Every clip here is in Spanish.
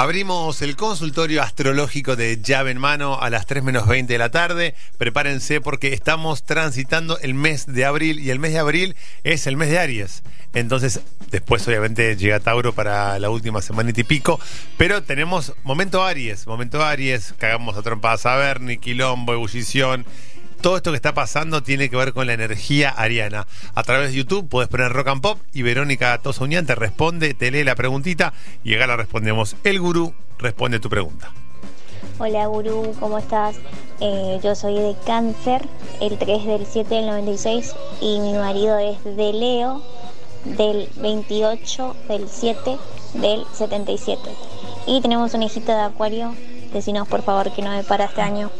Abrimos el consultorio astrológico de llave en mano a las 3 menos 20 de la tarde. Prepárense porque estamos transitando el mes de abril y el mes de abril es el mes de Aries. Entonces, después obviamente llega Tauro para la última semana y pico. Pero tenemos momento Aries, momento Aries, cagamos a trompadas a Bernie, quilombo, ebullición todo esto que está pasando tiene que ver con la energía ariana. A través de YouTube puedes poner Rock and Pop y Verónica Tosa te responde, te lee la preguntita y acá la respondemos. El gurú responde tu pregunta. Hola gurú, ¿cómo estás? Eh, yo soy de cáncer, el 3 del 7 del 96 y mi marido es de Leo, del 28 del 7 del 77. Y tenemos un hijito de acuario, decinos por favor que no me para este año.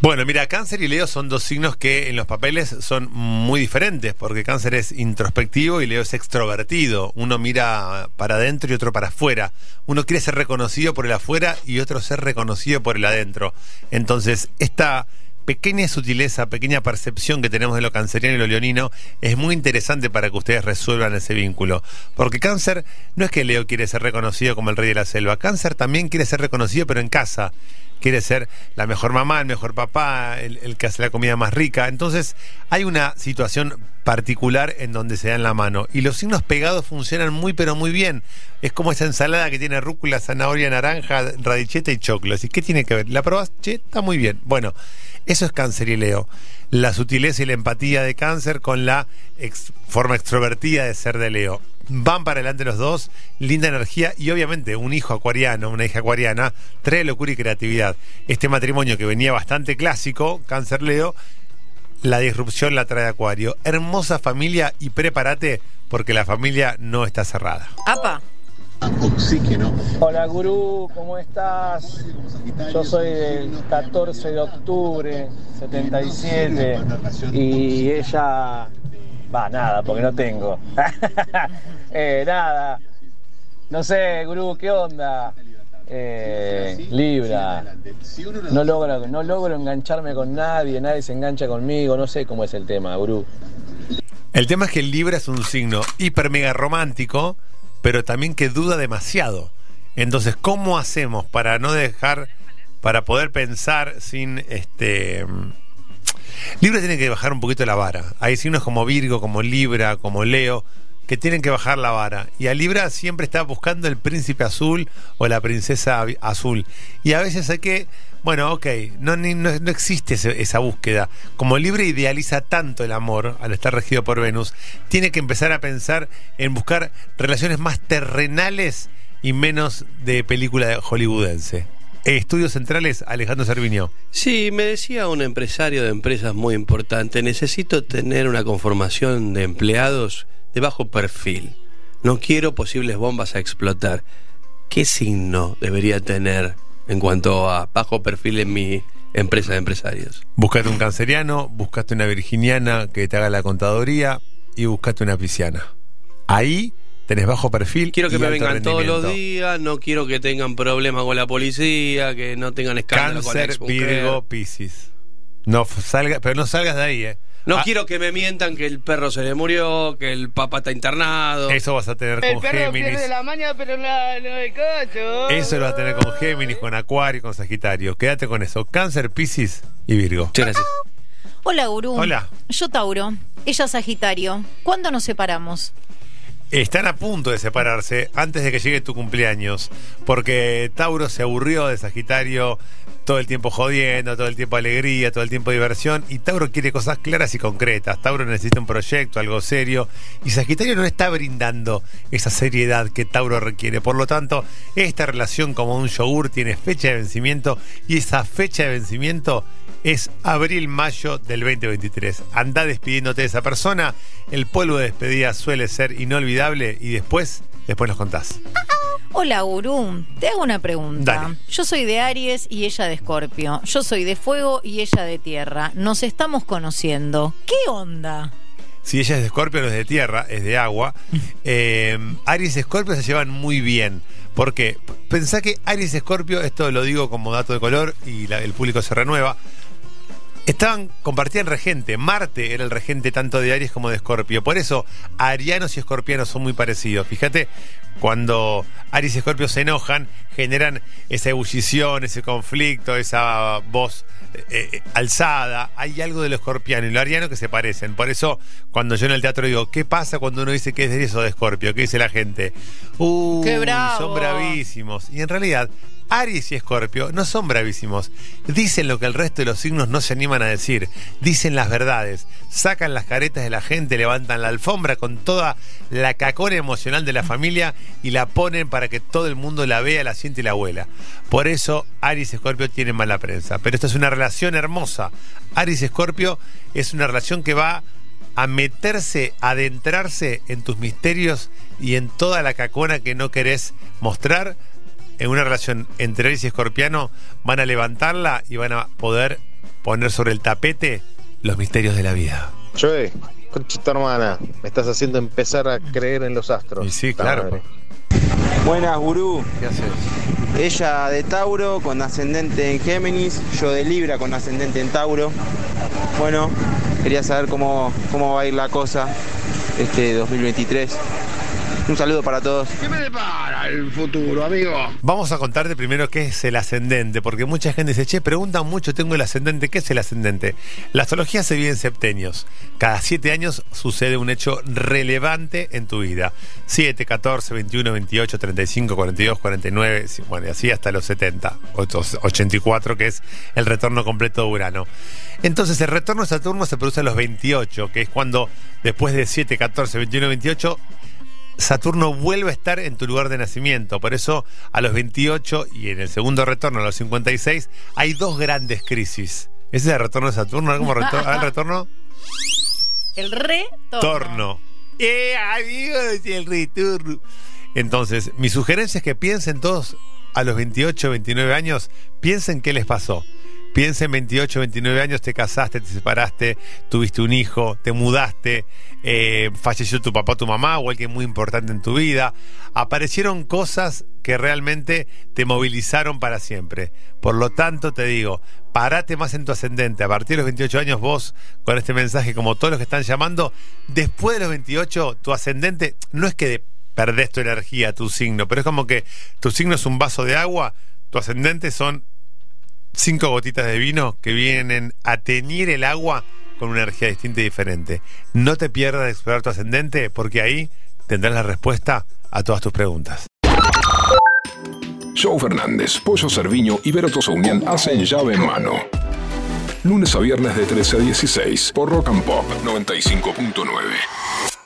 Bueno, mira, cáncer y Leo son dos signos que en los papeles son muy diferentes, porque cáncer es introspectivo y Leo es extrovertido. Uno mira para adentro y otro para afuera. Uno quiere ser reconocido por el afuera y otro ser reconocido por el adentro. Entonces, esta pequeña sutileza, pequeña percepción que tenemos de lo canceriano y lo leonino es muy interesante para que ustedes resuelvan ese vínculo. Porque cáncer no es que Leo quiere ser reconocido como el rey de la selva, cáncer también quiere ser reconocido pero en casa quiere ser la mejor mamá, el mejor papá, el, que hace la comida más rica. Entonces hay una situación particular en donde se dan la mano. Y los signos pegados funcionan muy pero muy bien. Es como esa ensalada que tiene rúcula, zanahoria, naranja, radicheta y choclo. ¿Y qué tiene que ver? ¿La probás? Che, está muy bien. Bueno, eso es cáncer y leo. La sutileza y la empatía de cáncer con la forma extrovertida de ser de leo van para adelante los dos, linda energía y obviamente un hijo acuariano, una hija acuariana, trae locura y creatividad. Este matrimonio que venía bastante clásico, cáncer Leo, la disrupción la trae Acuario. Hermosa familia y prepárate porque la familia no está cerrada. ¡Apa! Oxígeno. Hola gurú, ¿cómo estás? Yo soy del 14 de octubre 77 y ella Va, nada, porque no tengo. eh, nada. No sé, gurú, ¿qué onda? Eh, Libra. No logro, no logro engancharme con nadie, nadie se engancha conmigo, no sé cómo es el tema, gurú. El tema es que el Libra es un signo hiper mega romántico, pero también que duda demasiado. Entonces, ¿cómo hacemos para no dejar, para poder pensar sin este Libra tiene que bajar un poquito la vara. Hay signos como Virgo, como Libra, como Leo, que tienen que bajar la vara. Y a Libra siempre está buscando el príncipe azul o la princesa azul. Y a veces hay que, bueno, ok, no, no, existe esa búsqueda. Como Libra idealiza tanto el amor al estar regido por Venus, tiene que empezar a pensar en buscar relaciones más terrenales y menos de película hollywoodense. Estudios Centrales, Alejandro Servinio. Sí, me decía un empresario de empresas muy importante, necesito tener una conformación de empleados de bajo perfil. No quiero posibles bombas a explotar. ¿Qué signo debería tener en cuanto a bajo perfil en mi empresa de empresarios? Buscate un canceriano, buscate una virginiana que te haga la contaduría y buscate una pisciana. Ahí tenés bajo perfil. Quiero que me vengan todos los días, no quiero que tengan problemas con la policía, que no tengan escándalo Cáncer, con Virgo, Piscis. No salga, pero no salgas de ahí, eh. No ah. quiero que me mientan que el perro se le murió, que el papá está internado. Eso vas a tener con perro Géminis. Pierde la maña, pero no, no cocho. Eso lo vas a tener con Géminis, con Acuario, con Sagitario. Quédate con eso. Cáncer, Piscis y Virgo. Muchas gracias. Hola, Gurú. Hola. Yo Tauro. Ella Sagitario. ¿Cuándo nos separamos? Están a punto de separarse antes de que llegue tu cumpleaños, porque Tauro se aburrió de Sagitario todo el tiempo jodiendo, todo el tiempo alegría, todo el tiempo diversión, y Tauro quiere cosas claras y concretas. Tauro necesita un proyecto, algo serio, y Sagitario no está brindando esa seriedad que Tauro requiere. Por lo tanto, esta relación como un yogur tiene fecha de vencimiento, y esa fecha de vencimiento es abril-mayo del 2023. Anda despidiéndote de esa persona. El polvo de despedida suele ser inolvidable y después, después nos contás. Hola, Gurú. Te hago una pregunta. Yo soy de Aries y ella de Escorpio. Yo soy de fuego y ella de tierra. Nos estamos conociendo. ¿Qué onda? Si ella es de Escorpio, no es de tierra, es de agua. Eh, Aries y Escorpio se llevan muy bien Porque pensá que Aries Escorpio, esto lo digo como dato de color y el público se renueva. Estaban, compartían regente. Marte era el regente tanto de Aries como de Escorpio. Por eso, arianos y escorpianos son muy parecidos. Fíjate, cuando Aries y Escorpio se enojan, generan esa ebullición, ese conflicto, esa voz eh, eh, alzada. Hay algo de lo escorpiano y lo ariano que se parecen. Por eso, cuando yo en el teatro digo, ¿qué pasa cuando uno dice que es de eso de Escorpio? ¿Qué dice la gente? Uh, ¡Qué bravo! son bravísimos. Y en realidad, Aries y Escorpio no son bravísimos. Dicen lo que el resto de los signos no se animan a decir. Dicen las verdades. Sacan las caretas de la gente, levantan la alfombra con toda la cacona emocional de la familia y la ponen para que todo el mundo la vea, la siente y la abuela. Por eso Aries y Escorpio tienen mala prensa. Pero esto es una relación hermosa. Aries y Escorpio es una relación que va a meterse, adentrarse en tus misterios y en toda la cacona que no querés mostrar en una relación entre Aries y Escorpiano van a levantarla y van a poder poner sobre el tapete los misterios de la vida. Joey, conchita hermana, me estás haciendo empezar a creer en los astros. Y sí, claro. Buenas, gurú. ¿Qué haces? Ella de Tauro con ascendente en Géminis, yo de Libra con ascendente en Tauro. Bueno, quería saber cómo, cómo va a ir la cosa este 2023. Un saludo para todos. ¿Qué me depara el futuro, amigo? Vamos a contarte primero qué es el ascendente, porque mucha gente dice, che, preguntan mucho, tengo el ascendente, ¿qué es el ascendente? La astrología se vive en septenios. Cada siete años sucede un hecho relevante en tu vida. 7, 14, 21, 28, 35, 42, 49, bueno, y así hasta los 70, 84, que es el retorno completo de Urano. Entonces, el retorno de Saturno se produce a los 28, que es cuando después de 7, 14, 21, 28 Saturno vuelve a estar en tu lugar de nacimiento. Por eso, a los 28 y en el segundo retorno, a los 56, hay dos grandes crisis. Ese es el retorno de Saturno. ¿Cómo retorno? ¿El retorno? El retorno. Torno. ¡Eh, amigos! El retorno. Entonces, mi sugerencia es que piensen todos a los 28, 29 años, piensen qué les pasó. Piensen 28, 29 años, te casaste, te separaste, tuviste un hijo, te mudaste, eh, falleció tu papá tu mamá o alguien muy importante en tu vida. Aparecieron cosas que realmente te movilizaron para siempre. Por lo tanto, te digo, parate más en tu ascendente. A partir de los 28 años, vos, con este mensaje, como todos los que están llamando, después de los 28, tu ascendente no es que perdés tu energía, tu signo, pero es como que tu signo es un vaso de agua, tu ascendente son cinco gotitas de vino que vienen a teñir el agua con una energía distinta y diferente. No te pierdas de explorar tu ascendente porque ahí tendrás la respuesta a todas tus preguntas. Joe Fernández, Pollo Cerviño y Vero Unión hacen llave en mano. Lunes a viernes de 13 a 16 por Rock and Pop 95.9.